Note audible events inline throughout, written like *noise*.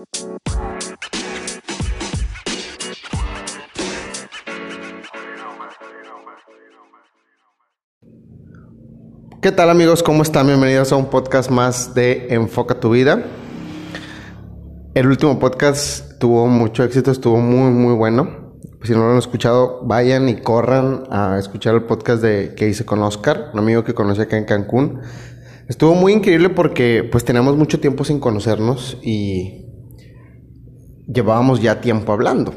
¿Qué tal amigos? ¿Cómo están? Bienvenidos a un podcast más de Enfoca tu vida. El último podcast tuvo mucho éxito, estuvo muy muy bueno. Si no lo han escuchado, vayan y corran a escuchar el podcast de que hice con Oscar, un amigo que conocí acá en Cancún. Estuvo muy increíble porque pues teníamos mucho tiempo sin conocernos y llevábamos ya tiempo hablando.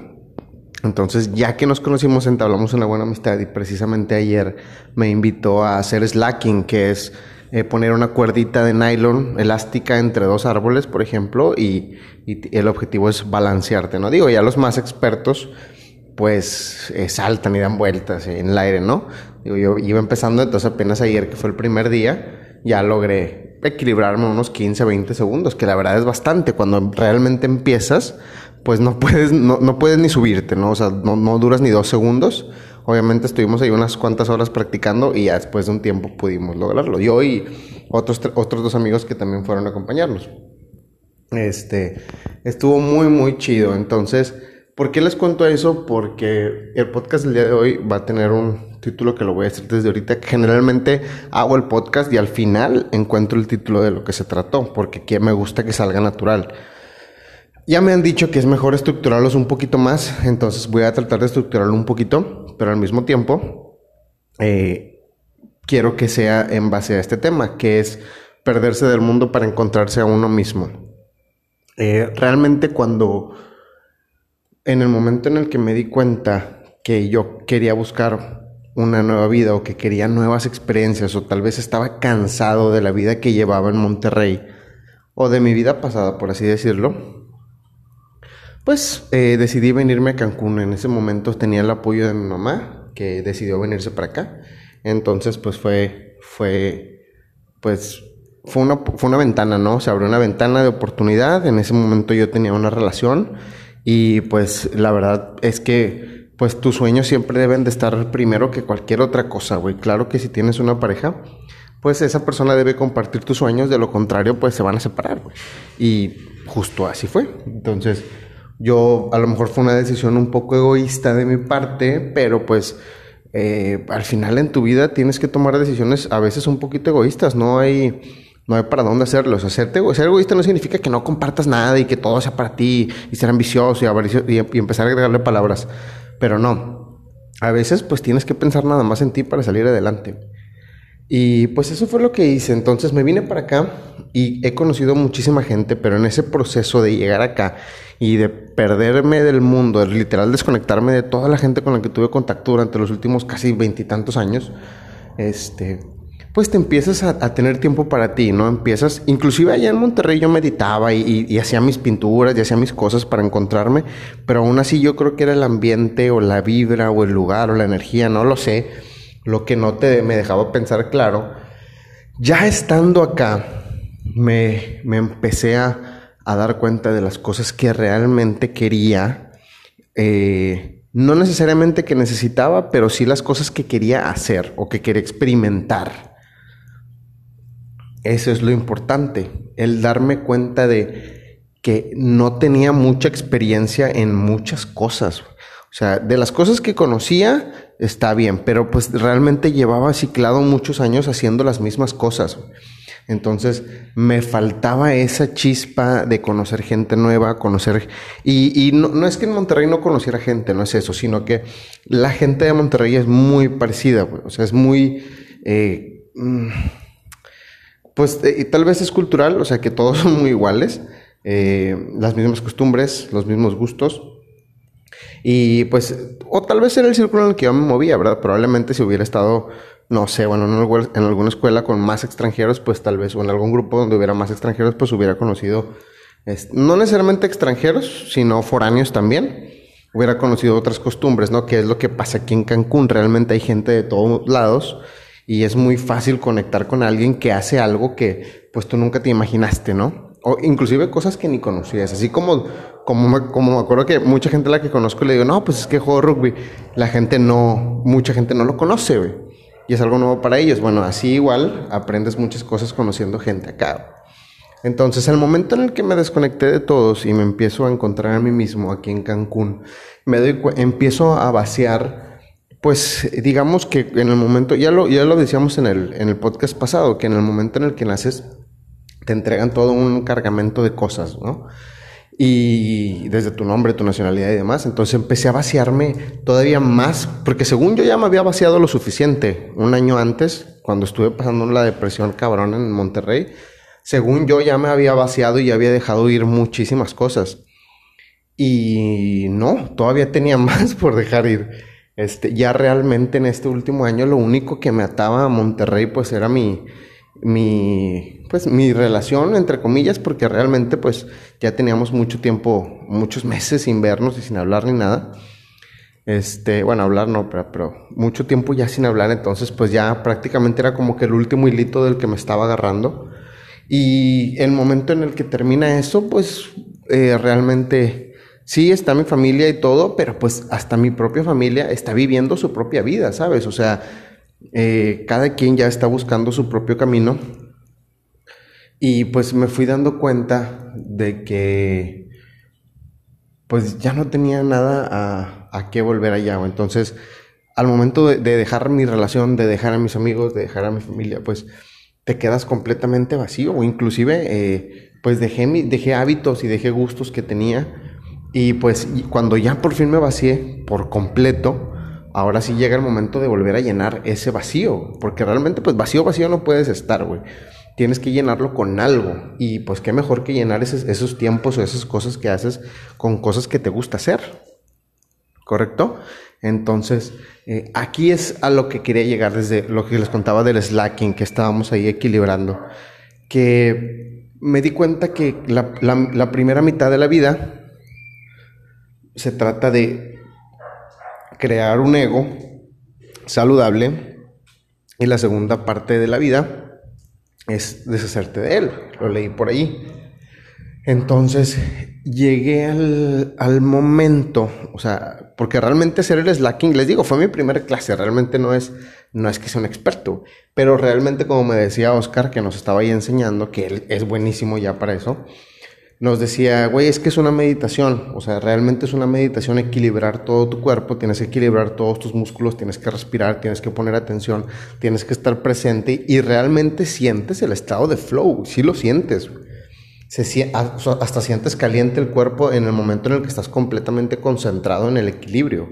Entonces, ya que nos conocimos, entablamos una buena amistad y precisamente ayer me invitó a hacer slacking, que es eh, poner una cuerdita de nylon elástica entre dos árboles, por ejemplo, y, el objetivo es balancearte, ¿no? Digo, ya los más expertos, pues eh, saltan y dan vueltas en el aire, ¿no? Digo, yo iba empezando, entonces apenas ayer, que fue el primer día, ya logré equilibrarme unos 15, 20 segundos, que la verdad es bastante. Cuando realmente empiezas, pues no puedes, no, no puedes ni subirte, ¿no? O sea, no, no, duras ni dos segundos. Obviamente estuvimos ahí unas cuantas horas practicando y ya después de un tiempo pudimos lograrlo. Yo y otros, otros dos amigos que también fueron a acompañarnos. Este, estuvo muy, muy chido. Entonces, ¿por qué les cuento eso? Porque el podcast del día de hoy va a tener un título que lo voy a decir desde ahorita. Generalmente hago el podcast y al final encuentro el título de lo que se trató, porque me gusta que salga natural. Ya me han dicho que es mejor estructurarlos un poquito más, entonces voy a tratar de estructurarlo un poquito, pero al mismo tiempo eh, quiero que sea en base a este tema, que es perderse del mundo para encontrarse a uno mismo. Eh, realmente cuando, en el momento en el que me di cuenta que yo quería buscar una nueva vida o que quería nuevas experiencias o tal vez estaba cansado de la vida que llevaba en Monterrey o de mi vida pasada, por así decirlo, pues eh, decidí venirme a Cancún. En ese momento tenía el apoyo de mi mamá, que decidió venirse para acá. Entonces, pues fue, fue, pues, fue una, fue una ventana, ¿no? Se abrió una ventana de oportunidad. En ese momento yo tenía una relación y pues la verdad es que, pues tus sueños siempre deben de estar primero que cualquier otra cosa, güey. Claro que si tienes una pareja, pues esa persona debe compartir tus sueños, de lo contrario, pues se van a separar, güey. Y justo así fue. Entonces, yo a lo mejor fue una decisión un poco egoísta de mi parte, pero pues eh, al final en tu vida tienes que tomar decisiones a veces un poquito egoístas, no hay, no hay para dónde hacerlo. O ser egoísta no significa que no compartas nada y que todo sea para ti y ser ambicioso y, y, empezar a agregarle palabras, pero no. A veces pues tienes que pensar nada más en ti para salir adelante. Y pues eso fue lo que hice. Entonces me vine para acá y he conocido muchísima gente, pero en ese proceso de llegar acá y de perderme del mundo, de literal desconectarme de toda la gente con la que tuve contacto durante los últimos casi veintitantos años, este, pues te empiezas a, tener tiempo para ti, ¿no? Empiezas, inclusive allá en Monterrey yo meditaba y, y, hacía mis pinturas y hacía mis cosas para encontrarme, pero aún así yo creo que era el ambiente o la vibra o el lugar o la energía, no lo sé lo que no te, me dejaba pensar claro. Ya estando acá, me, empecé a, dar cuenta de las cosas que realmente quería. Eh, no necesariamente que necesitaba, pero sí las cosas que quería hacer o que quería experimentar. Eso es lo importante, el darme cuenta de que no tenía mucha experiencia en muchas cosas. O sea, de las cosas que conocía, está bien, pero pues realmente llevaba ciclado muchos años haciendo las mismas cosas. Entonces me faltaba esa chispa de conocer gente nueva, conocer... Y, y no, no, es que en Monterrey no conociera gente, no es eso, sino que la gente de Monterrey es muy parecida, o sea, es muy... Eh, mm, pues eh, tal vez es cultural, o sea, que todos *laughs* son muy iguales, eh, las mismas costumbres, los mismos gustos. Y pues, o tal vez era el círculo en el que yo me movía, ¿verdad? Probablemente si hubiera estado, no sé, bueno, en alguna escuela con más extranjeros, pues tal vez, o en algún grupo donde hubiera más extranjeros, pues hubiera conocido, no necesariamente extranjeros, sino foráneos también. Hubiera conocido otras costumbres, ¿no? Que es lo que pasa aquí en Cancún. Realmente hay gente de todos lados y es muy fácil conectar con alguien que hace algo que pues tú nunca te imaginaste, ¿no? O inclusive cosas que ni conocías, así como, como, me, como me acuerdo que mucha gente a la que conozco le digo, no, pues es que juego rugby, la gente no, mucha gente no lo conoce, güey, y es algo nuevo para ellos. Bueno, así igual aprendes muchas cosas conociendo gente acá. Entonces, el momento en el que me desconecté de todos y me empiezo a encontrar a mí mismo aquí en Cancún, me doy empiezo a vaciar, pues digamos que en el momento, ya lo, ya lo decíamos en el, en el podcast pasado, que en el momento en el que naces, te entregan todo un cargamento de cosas, ¿no? y desde tu nombre, tu nacionalidad y demás. Entonces empecé a vaciarme todavía más, porque según yo ya me había vaciado lo suficiente un año antes, cuando estuve pasando la depresión cabrón en Monterrey, según yo ya me había vaciado y ya había dejado ir muchísimas cosas. Y no, todavía tenía *laughs* más por dejar ir. Este, ya realmente en este último año lo único que me ataba a Monterrey pues era mi, mi, pues, mi relación, entre comillas, porque realmente pues ya teníamos mucho tiempo, muchos meses sin vernos y sin hablar ni nada. Este, bueno, hablar no, pero, pero, mucho tiempo ya sin hablar, entonces pues ya prácticamente era como que el último hilito del que me estaba agarrando. Y el momento en el que termina eso, pues eh, realmente sí está mi familia y todo, pero pues hasta mi propia familia está viviendo su propia vida, ¿sabes? O sea, eh, cada quien ya está buscando su propio camino. Y pues me fui dando cuenta de que pues ya no tenía nada a, a qué volver allá. Entonces, al momento de, dejar mi relación, de dejar a mis amigos, de dejar a mi familia, pues te quedas completamente vacío. O inclusive, eh, pues dejé, mi, dejé hábitos y dejé gustos que tenía. Y pues cuando ya por fin me vacié por completo, ahora sí llega el momento de volver a llenar ese vacío, porque realmente pues vacío, vacío no puedes estar, güey. Tienes que llenarlo con algo y pues qué mejor que llenar esos, tiempos o esas cosas que haces con cosas que te gusta hacer, ¿correcto? Entonces, eh, aquí es a lo que quería llegar desde lo que les contaba del slacking que estábamos ahí equilibrando, que me di cuenta que la primera mitad de la vida se trata de crear un ego saludable y la segunda parte de la vida es deshacerte de él. Lo leí por ahí. Entonces llegué al, momento, o sea, porque realmente hacer el slacking, les digo, fue mi primera clase, realmente no es, no es que sea un experto, pero realmente como me decía Oscar, que nos estaba ahí enseñando, que él es buenísimo ya para eso, nos decía, güey, es que es una meditación, o sea, realmente es una meditación equilibrar todo tu cuerpo, tienes que equilibrar todos tus músculos, tienes que respirar, tienes que poner atención, tienes que estar presente y realmente sientes el estado de flow, sí lo sientes. Se, hasta sientes caliente el cuerpo en el momento en el que estás completamente concentrado en el equilibrio.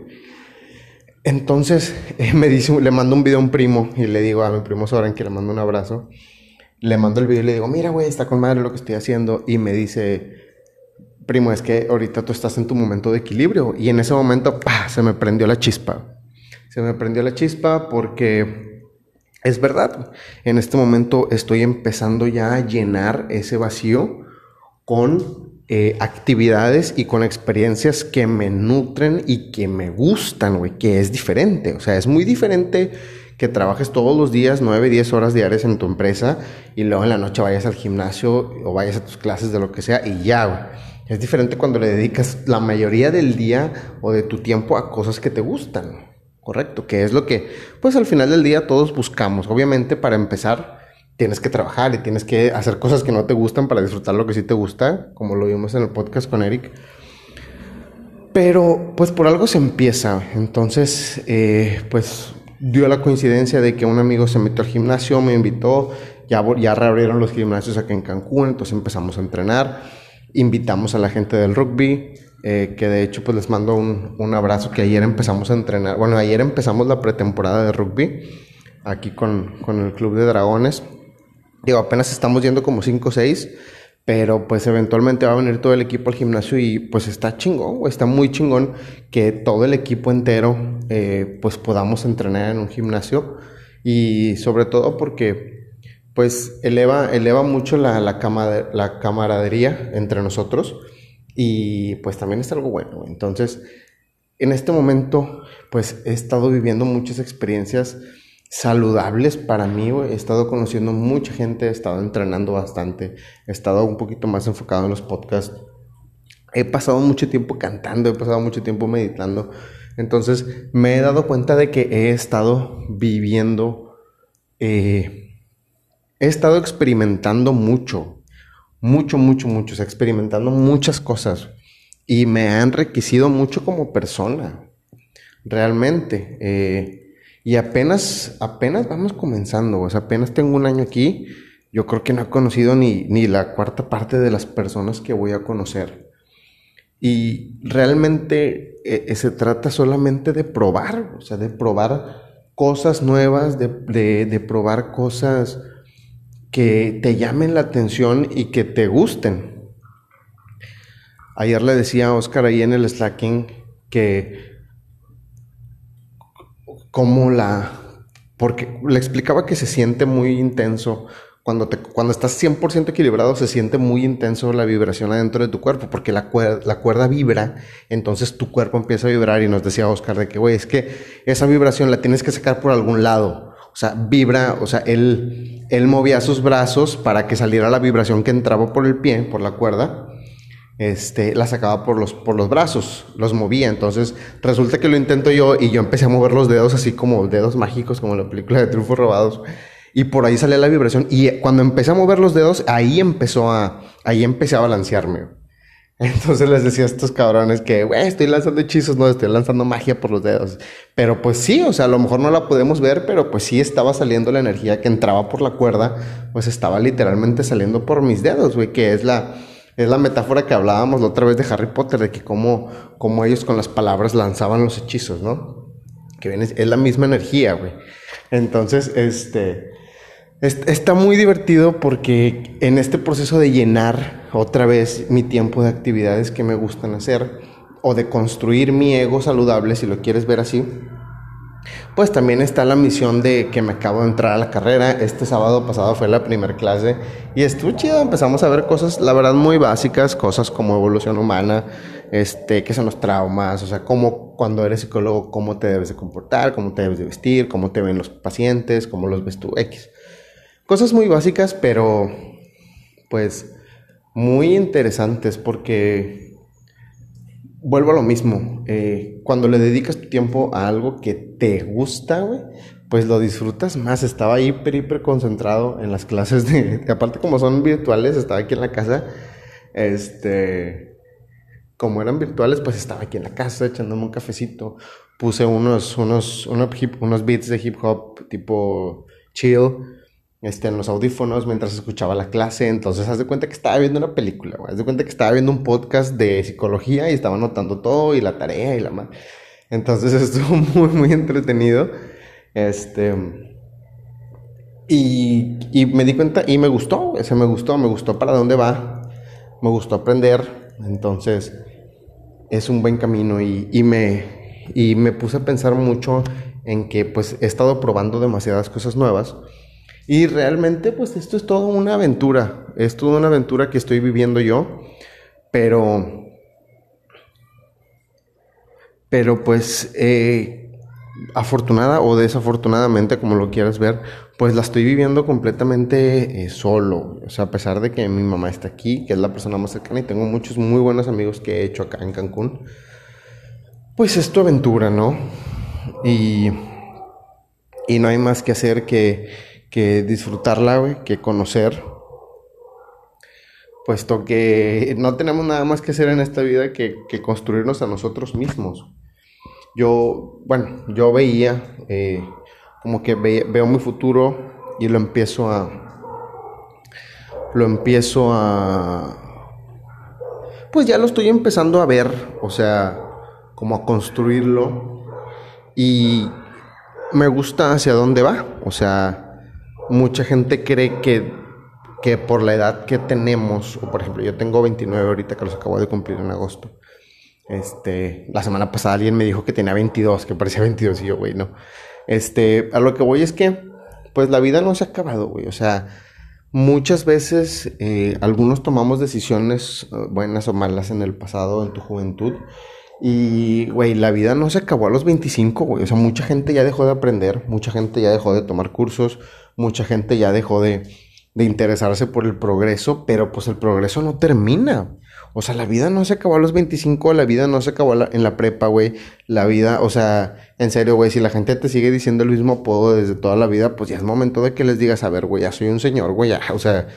Entonces, *laughs* me le mando un video a un primo y le digo a mi primo Soren que le mando un abrazo le mando el video y le digo, mira, güey, está con madre lo que estoy haciendo. Y me dice, primo, es que ahorita tú estás en tu momento de equilibrio. Y en ese momento, ¡pah! se me prendió la chispa. Se me prendió la chispa porque es verdad. En este momento estoy empezando ya a llenar ese vacío con eh, actividades y con experiencias que me nutren y que me gustan, güey, que es diferente. O sea, es muy diferente que trabajes todos los días 9, 10 horas diarias en tu empresa y luego en la noche vayas al gimnasio o vayas a tus clases de lo que sea y ya, Es diferente cuando le dedicas la mayoría del día o de tu tiempo a cosas que te gustan, ¿correcto? Que es lo que, pues al final del día todos buscamos. Obviamente para empezar tienes que trabajar y tienes que hacer cosas que no te gustan para disfrutar lo que sí te gusta, como lo vimos en el podcast con Eric. Pero pues por algo se empieza. Entonces, eh, pues dio la coincidencia de que un amigo se metió al gimnasio, me invitó, ya, ya reabrieron los gimnasios aquí en Cancún, entonces empezamos a entrenar, invitamos a la gente del rugby, eh, que de hecho pues les mando un, un, abrazo, que ayer empezamos a entrenar, bueno, ayer empezamos la pretemporada de rugby, aquí con, con el Club de Dragones, digo, apenas estamos yendo como 5 o 6, pero pues eventualmente va a venir todo el equipo al gimnasio y pues está chingón, está muy chingón que todo el equipo entero eh, pues podamos entrenar en un gimnasio y sobre todo porque pues eleva, eleva mucho la, la, camaradería entre nosotros y pues también es algo bueno. Entonces, en este momento pues he estado viviendo muchas experiencias saludables para mí, He estado conociendo mucha gente, he estado entrenando bastante, he estado un poquito más enfocado en los podcasts. He pasado mucho tiempo cantando, he pasado mucho tiempo meditando. Entonces me he dado cuenta de que he estado viviendo, eh, he estado experimentando mucho mucho, mucho, mucho, experimentando muchas cosas y me ha enriquecido mucho como persona, realmente. Eh, y apenas, apenas vamos comenzando, o sea, apenas tengo un año aquí, yo creo que no he conocido ni, ni la cuarta parte de las personas que voy a conocer. Y realmente eh, eh, se trata solamente de probar, o sea, de probar cosas nuevas, de, de, probar cosas que te llamen la atención y que te gusten. Ayer le decía a Oscar ahí en el Slacking que como la... porque le explicaba que se siente muy intenso cuando, te, cuando estás 100% equilibrado, se siente muy intenso la vibración adentro de tu cuerpo, porque la, cuerda, la cuerda vibra, entonces tu cuerpo empieza a vibrar. Y nos decía Oscar de que, güey, es que esa vibración la tienes que sacar por algún lado. O sea, vibra, o sea, él, él movía sus brazos para que saliera la vibración que entraba por el pie, por la cuerda. Este, la sacaba por los, por los brazos, los movía. Entonces, resulta que lo intento yo y yo empecé a mover los dedos así como dedos mágicos, como la película de Trufos Robados. Y por ahí sale la vibración. Y cuando empecé a mover los dedos, ahí empezó a, ahí empecé a balancearme. *laughs* Entonces les decía a estos cabrones que, güey, estoy lanzando hechizos, no, estoy lanzando magia por los dedos. Pero pues sí, o sea, a lo mejor no la podemos ver, pero pues sí estaba saliendo la energía que entraba por la cuerda, pues estaba literalmente saliendo por mis dedos, güey, que es la, es la metáfora que hablábamos la otra vez de Harry Potter, de que cómo, ellos con las palabras lanzaban los hechizos, ¿no? Que viene, es la misma energía, güey. Entonces, este, Está muy divertido porque en este proceso de llenar otra vez mi tiempo de actividades que me gustan hacer o de construir mi ego saludable, si lo quieres ver así, pues también está la misión de que me acabo de entrar a la carrera. Este sábado pasado fue la primera clase y estuvo chido. Empezamos a ver cosas, la verdad, muy básicas, cosas como evolución humana, este, qué son los traumas, o sea, cómo cuando eres psicólogo, cómo te debes de comportar, cómo te debes de vestir, cómo te ven los pacientes, cómo los ves tú, X. Cosas muy básicas, pero pues muy interesantes porque vuelvo a lo mismo. Eh, cuando le dedicas tu tiempo a algo que te gusta, güey, pues lo disfrutas más. Estaba hiper, hiper concentrado en las clases de, *laughs* aparte como son virtuales, estaba aquí en la casa, este, como eran virtuales, pues estaba aquí en la casa echándome un cafecito. Puse unos, unos, unos, unos beats de hip hop tipo chill este, en los audífonos mientras escuchaba la clase. Entonces, haz de cuenta que estaba viendo una película, Haz de cuenta que estaba viendo un podcast de psicología y estaba anotando todo y la tarea y la más. Entonces, *laughs* estuvo muy, muy entretenido. Este. Y, y, me di cuenta y me gustó, ese me gustó, me gustó para dónde va, me gustó aprender. Entonces, es un buen camino y, y me, y me puse a pensar mucho en que pues he estado probando demasiadas cosas nuevas y realmente, pues esto es toda una aventura. Es toda una aventura que estoy viviendo yo. Pero. Pero pues. Eh, afortunada o desafortunadamente, como lo quieras ver, pues la estoy viviendo completamente eh, solo. O sea, a pesar de que mi mamá está aquí, que es la persona más cercana, y tengo muchos muy buenos amigos que he hecho acá en Cancún. Pues es tu aventura, ¿no? Y. Y no hay más que hacer que que disfrutarla, güey, que conocer. Puesto que no tenemos nada más que hacer en esta vida que, construirnos a nosotros mismos. Yo, bueno, yo veía eh, como que veo mi futuro y lo empiezo a. Lo empiezo a. Pues ya lo estoy empezando a ver, o sea, como a construirlo. Y me gusta hacia dónde va, o sea, mucha gente cree que, que por la edad que tenemos, o por ejemplo, yo tengo 29 ahorita que los acabo de cumplir en agosto. Este, la semana pasada alguien me dijo que tenía 22, que parecía 22 y yo, güey, no. Este, a lo que voy es que, pues la vida no se ha acabado, güey. O sea, muchas veces eh, algunos tomamos decisiones eh, buenas o malas en el pasado, en tu juventud. Y, güey, la vida no se acabó a los 25, güey. O sea, mucha gente ya dejó de aprender, mucha gente ya dejó de tomar cursos, mucha gente ya dejó de, interesarse por el progreso, pero pues el progreso no termina. O sea, la vida no se acabó a los 25, la vida no se acabó en la prepa, güey. La vida, o sea, en serio, güey, si la gente te sigue diciendo el mismo apodo desde toda la vida, pues ya es momento de que les digas, a ver, güey, ya soy un señor, güey, ya, o sea,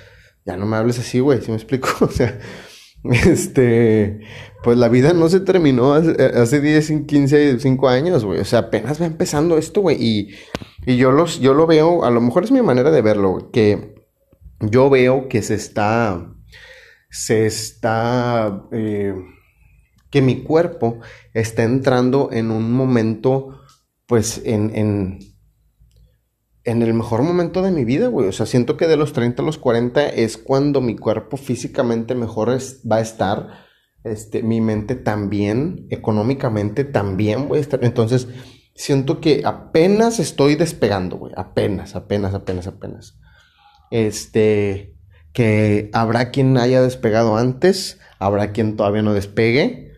ya no me hables así, güey, ¿sí me explico? *laughs* O sea, *laughs* este, pues la vida no se terminó hace, 10, 15, 5 años, güey. O sea, apenas va empezando esto, güey. Y, y yo, los, yo lo veo, a lo mejor es mi manera de verlo, que yo veo que se está, se está, eh, que mi cuerpo está entrando en un momento, pues, en, en, en el mejor momento de mi vida, güey. O sea, siento que de los 30 a los 40 es cuando mi cuerpo físicamente mejor va a estar. Este, mi mente también, económicamente también voy a estar. Entonces, siento que apenas estoy despegando, güey. Apenas, apenas, apenas, apenas. Este, que habrá quien haya despegado antes, habrá quien todavía no despegue,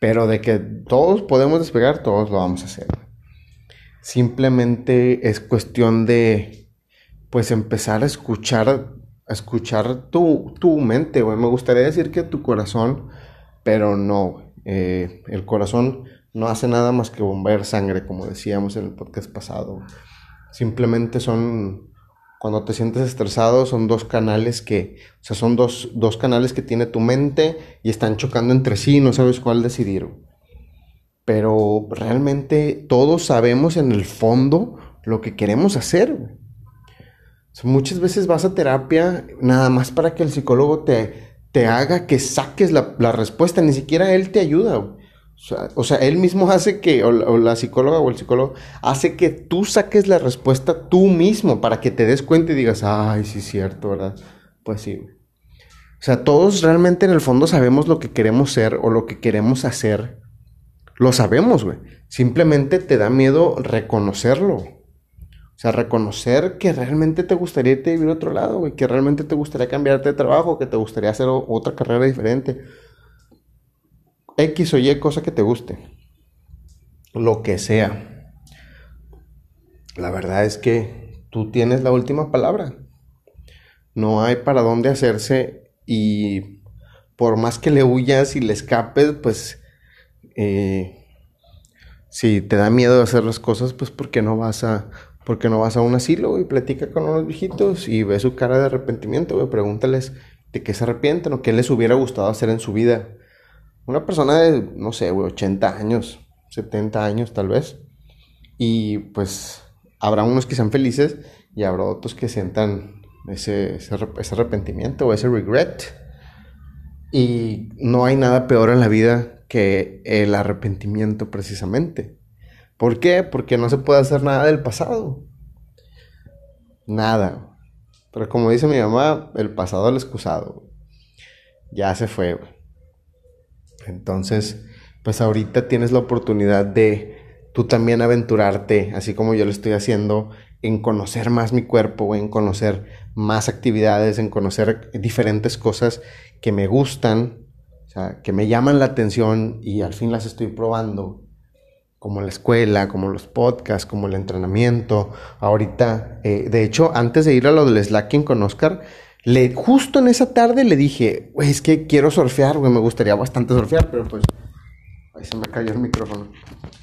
pero de que todos podemos despegar, todos lo vamos a hacer. Simplemente es cuestión de, pues, empezar a escuchar, escuchar tu, tu mente, güey. Me gustaría decir que tu corazón, pero no, eh, el corazón no hace nada más que bombear sangre, como decíamos en el podcast pasado. Simplemente son, cuando te sientes estresado, son dos canales que, o sea, son dos, dos canales que tiene tu mente y están chocando entre sí, no sabes cuál decidir pero realmente todos sabemos en el fondo lo que queremos hacer. muchas veces vas a terapia nada más para que el psicólogo te, te haga que saques la, respuesta, ni siquiera él te ayuda. O sea, él mismo hace que, o la, psicóloga o el psicólogo, hace que tú saques la respuesta tú mismo para que te des cuenta y digas, ay, sí es cierto, ¿verdad? Pues sí. O sea, todos realmente en el fondo sabemos lo que queremos ser o lo que queremos hacer lo sabemos, güey. Simplemente te da miedo reconocerlo. O sea, reconocer que realmente te gustaría irte a vivir a otro lado, güey. Que realmente te gustaría cambiarte de trabajo, que te gustaría hacer otra carrera diferente. X o Y cosa que te guste. Lo que sea. La verdad es que tú tienes la última palabra. No hay para dónde hacerse y por más que le huyas y le escapes, pues eh, si te da miedo de hacer las cosas, pues porque no vas a, porque no vas a un asilo y platica con unos viejitos y ve su cara de arrepentimiento, güey, pregúntales de qué se arrepienten o qué les hubiera gustado hacer en su vida. Una persona de, no sé, güey, 80 años, 70 años tal vez. Y pues habrá unos que sean felices y habrá otros que sientan ese, ese, ese arrepentimiento o ese regret. Y no hay nada peor en la vida que el arrepentimiento precisamente. ¿Por qué? Porque no se puede hacer nada del pasado. Nada. Pero como dice mi mamá, el pasado al excusado. Ya se fue. Entonces, pues ahorita tienes la oportunidad de tú también aventurarte, así como yo lo estoy haciendo, en conocer más mi cuerpo, en conocer más actividades, en conocer diferentes cosas que me gustan que me llaman la atención y al fin las estoy probando, como la escuela, como los podcasts, como el entrenamiento. Ahorita, eh, de hecho, antes de ir a lo del slacking con Oscar, le, justo en esa tarde le dije, es que quiero surfear, güey, me gustaría bastante surfear, pero pues, ahí se me cayó el micrófono.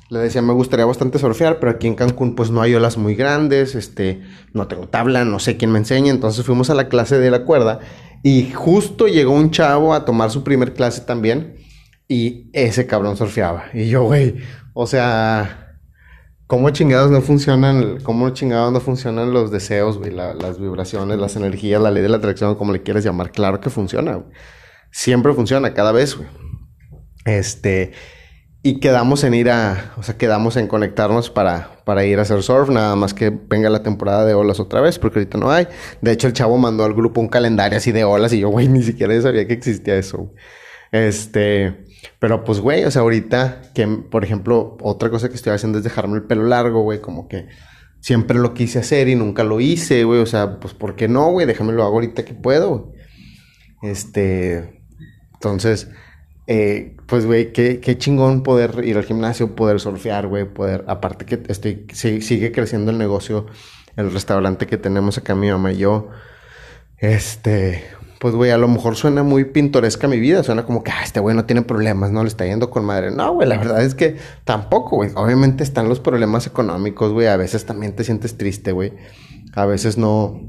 Le decía, me gustaría bastante surfear, pero aquí en Cancún pues no hay olas muy grandes, este, no tengo tabla, no sé quién me enseña, entonces fuimos a la clase de la cuerda y justo llegó un chavo a tomar su primer clase también. Y ese cabrón surfeaba. Y yo, güey, o sea, ¿cómo chingados no funcionan, cómo chingados no funcionan los deseos, güey, las vibraciones, las energías, la ley de la atracción, como le quieres llamar? Claro que funciona, Siempre funciona, cada vez, güey. Este, y quedamos en ir a, o sea, quedamos en conectarnos para, para ir a hacer surf, nada más que venga la temporada de olas otra vez, porque ahorita no hay. De hecho, el chavo mandó al grupo un calendario así de olas y yo, güey, ni siquiera sabía que existía eso. Este, pero pues, güey, o sea, ahorita que, por ejemplo, otra cosa que estoy haciendo es dejarme el pelo largo, güey, como que siempre lo quise hacer y nunca lo hice, güey, o sea, pues, ¿por qué no, güey? Déjame lo hago ahorita que puedo. Este, entonces, eh, pues, güey, qué, qué, chingón poder ir al gimnasio, poder surfear, güey, poder, aparte que estoy, sigue creciendo el negocio, el restaurante que tenemos acá mi mamá y yo, este, pues, güey, a lo mejor suena muy pintoresca mi vida, suena como que, ah, este güey no tiene problemas, no le está yendo con madre. No, güey, la verdad es que tampoco, güey. Obviamente están los problemas económicos, güey, a veces también te sientes triste, güey. A veces no,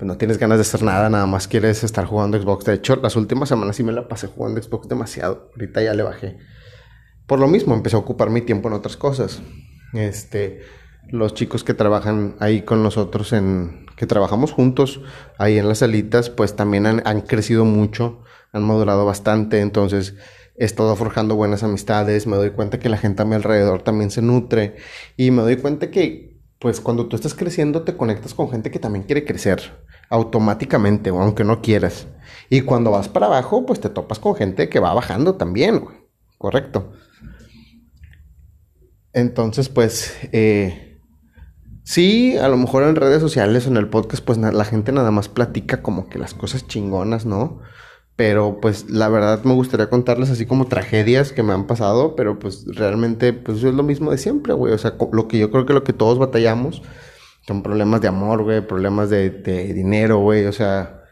pues no tienes ganas de hacer nada, nada más quieres estar jugando Xbox. De hecho, las últimas semanas sí me la pasé jugando Xbox demasiado. Ahorita ya le bajé. Por lo mismo, empecé a ocupar mi tiempo en otras cosas. Este, los chicos que trabajan ahí con nosotros en que trabajamos juntos ahí en las salitas, pues también han, han crecido mucho, han madurado bastante, entonces he estado forjando buenas amistades, me doy cuenta que la gente a mi alrededor también se nutre y me doy cuenta que pues cuando tú estás creciendo te conectas con gente que también quiere crecer automáticamente, aunque no quieras. Y cuando vas para abajo, pues te topas con gente que va bajando también, Correcto. Entonces, pues, eh, sí, a lo mejor en redes sociales o en el podcast, pues la gente nada más platica como que las cosas chingonas, ¿no? Pero pues la verdad me gustaría contarles así como tragedias que me han pasado, pero pues realmente pues es lo mismo de siempre, güey. O sea, lo que yo creo que lo que todos batallamos son problemas de amor, güey, problemas de, dinero, güey. O sea,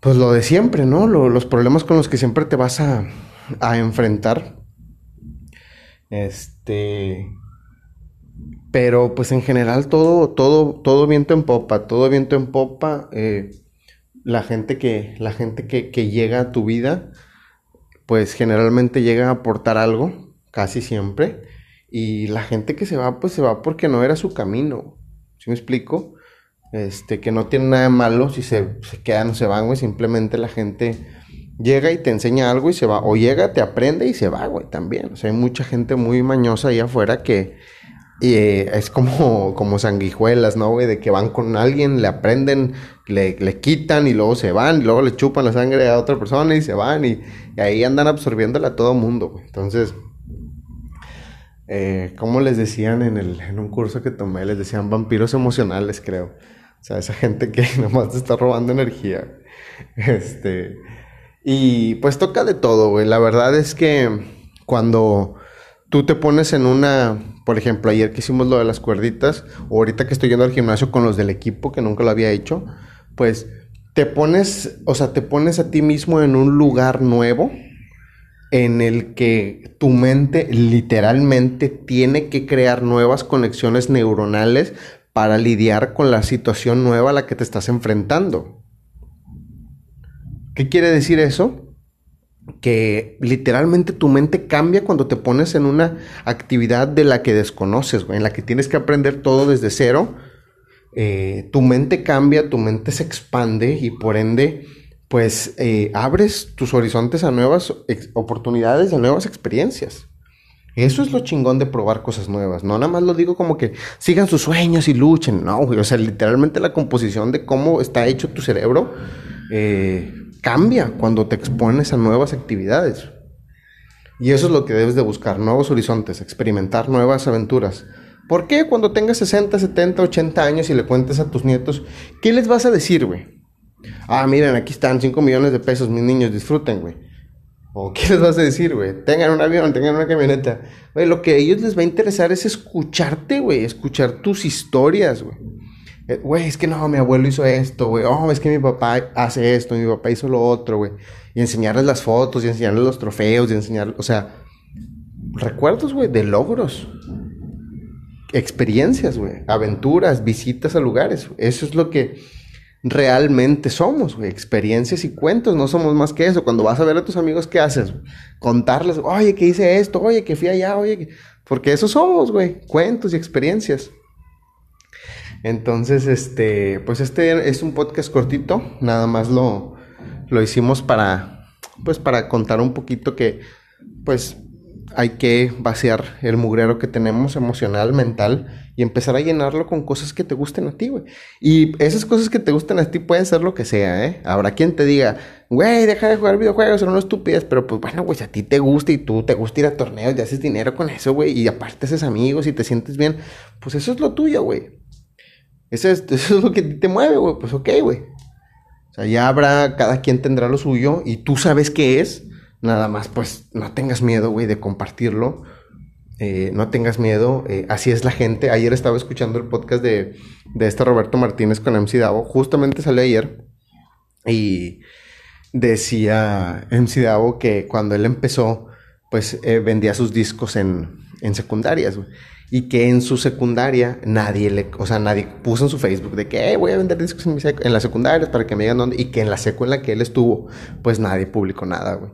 pues lo de siempre, ¿no? los problemas con los que siempre te vas a, a enfrentar. Este... Pero pues en general todo, todo, todo viento en popa, todo viento en popa. Eh, la gente que, la gente que, llega a tu vida, pues generalmente llega a aportar algo, casi siempre. Y la gente que se va, pues se va porque no era su camino. ¿Sí me explico? Este, que no tiene nada malo si se, se quedan o se van, güey. Simplemente la gente llega y te enseña algo y se va. O llega, te aprende y se va, güey, también. O sea, hay mucha gente muy mañosa ahí afuera que eh, es como, como sanguijuelas, ¿no, güey? De que van con alguien, le aprenden, le, le, quitan y luego se van, y luego le chupan la sangre a otra persona y se van, y, ahí andan absorbiéndola a todo mundo, güey. Entonces, eh, como les decían en, el, en un curso que tomé, les decían vampiros emocionales, creo. O sea, esa gente que *laughs* nomás te está robando energía. Este. Y pues toca de todo, güey. La verdad es que cuando tú te pones en una, por ejemplo, ayer que hicimos lo de las cuerditas, o ahorita que estoy yendo al gimnasio con los del equipo, que nunca lo había hecho, pues te pones, o sea, te pones a ti mismo en un lugar nuevo en el que tu mente literalmente tiene que crear nuevas conexiones neuronales para lidiar con la situación nueva a la que te estás enfrentando. ¿Qué quiere decir eso? que literalmente tu mente cambia cuando te pones en una actividad de la que desconoces, en la que tienes que aprender todo desde cero. Eh, tu mente cambia, tu mente se expande y por ende, pues eh, abres tus horizontes a nuevas oportunidades, a nuevas experiencias. Eso es lo chingón de probar cosas nuevas. No nada más lo digo como que sigan sus sueños y luchen. No, O sea, literalmente la composición de cómo está hecho tu cerebro. Eh, cambia cuando te expones a nuevas actividades. Y eso es lo que debes de buscar, nuevos horizontes, experimentar nuevas aventuras. ¿Por qué cuando tengas 60, 70, 80 años y le cuentes a tus nietos, qué les vas a decir, güey? Ah, miren, aquí están 5 millones de pesos, mis niños, disfruten, güey. ¿O qué les vas a decir, güey? Tengan un avión, tengan una camioneta. Lo que a ellos les va a interesar es escucharte, güey, escuchar tus historias, güey. Eh, güey, es que no, mi abuelo hizo esto, güey. Oh, es que mi papá hace esto, mi papá hizo lo otro, güey. Y enseñarles las fotos, y enseñarles los trofeos, y enseñarles, o sea, recuerdos, güey, de logros. Experiencias, güey. Aventuras, visitas a lugares. Eso es lo que realmente somos, güey. Experiencias y cuentos, no somos más que eso. Cuando vas a ver a tus amigos, ¿qué haces? Contarles, oye, que hice esto, oye, que fui allá, oye, porque eso somos, güey. Cuentos y experiencias. Entonces, este, pues este es un podcast cortito, nada más lo, lo hicimos para, pues para contar un poquito que, pues hay que vaciar el mugrero que tenemos emocional, mental y empezar a llenarlo con cosas que te gusten a ti, güey. Y esas cosas que te gusten a ti pueden ser lo que sea, ¿eh? Habrá quien te diga, güey, deja de jugar videojuegos, son una estupidez, pero pues bueno, güey, si a ti te gusta y tú te gusta ir a torneos y haces dinero con eso, güey, y aparte haces amigos y te sientes bien, pues eso es lo tuyo, güey. Eso es, *laughs* eso es lo que te mueve, güey. Pues ok, güey. O sea, ya habrá, cada quien tendrá lo suyo y tú sabes qué es. Nada más, pues no tengas miedo, güey, de compartirlo. Eh, no tengas miedo, eh, así es la gente. Ayer estaba escuchando el podcast de, de este Roberto Martínez con MC Davo, justamente salió ayer y decía MC Davo que cuando él empezó, pues eh, vendía sus discos en, en secundarias, y que en su secundaria nadie le, o sea, nadie puso en su Facebook de que voy a vender discos en, mi en las secundarias para que me digan dónde, y que en la secu en la que él estuvo, pues nadie publicó nada, güey.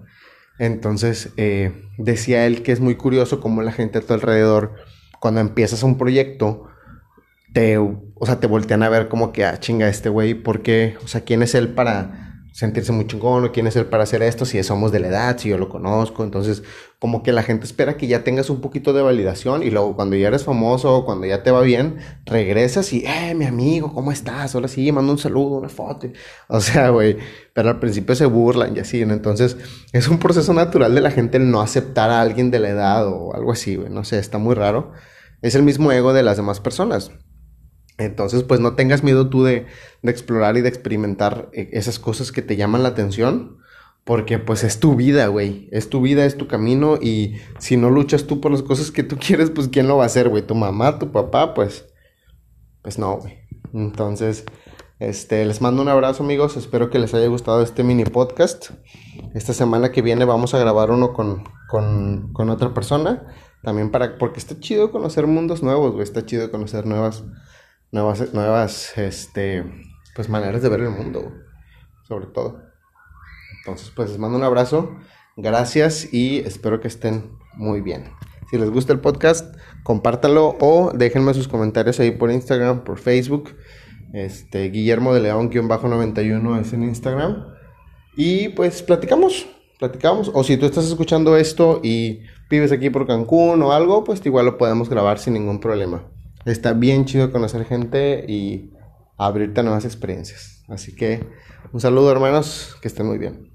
Entonces, eh, decía él que es muy curioso cómo la gente a tu alrededor, cuando empiezas un proyecto, te, o sea, te voltean a ver como que, ah, chinga, este güey, ¿por qué? O sea, ¿quién es él para sentirse muy chingón o quién es él para hacer esto, si somos de la edad, si yo lo conozco. Entonces, como que la gente espera que ya tengas un poquito de validación y luego cuando ya eres famoso, cuando ya te va bien, regresas y, eh, mi amigo, ¿cómo estás? Ahora sí, mando un saludo, una foto. *laughs* O sea, güey, pero al principio se burlan y así, Entonces, es un proceso natural de la gente no aceptar a alguien de la edad o algo así, güey. No sé, está muy raro. Es el mismo ego de las demás personas. Entonces, pues no tengas miedo tú de, explorar y de experimentar eh, esas cosas que te llaman la atención, porque pues es tu vida, güey. Es tu vida, es tu camino y si no luchas tú por las cosas que tú *laughs* quieres, pues ¿quién lo va a hacer, güey? Tu mamá, tu papá, pues, pues no, güey. Entonces, este, les mando un abrazo, amigos. Espero que les haya gustado este mini podcast. Esta semana que viene vamos a grabar uno con, con, con otra persona. También para, porque está chido conocer mundos nuevos, güey. Está chido conocer nuevas nuevas, nuevas este, pues maneras de ver el mundo, sobre todo. Entonces, pues les mando un abrazo, gracias y espero que estén muy bien. Si les gusta el podcast, compártanlo o déjenme sus comentarios ahí por Instagram, por Facebook. Este, Guillermo de León-91 es en Instagram. Y pues platicamos, platicamos. O si tú estás escuchando esto y vives aquí por Cancún o algo, pues igual lo podemos grabar sin ningún problema está bien chido conocer gente y abrirte a nuevas experiencias. Así que un saludo hermanos, que estén muy bien.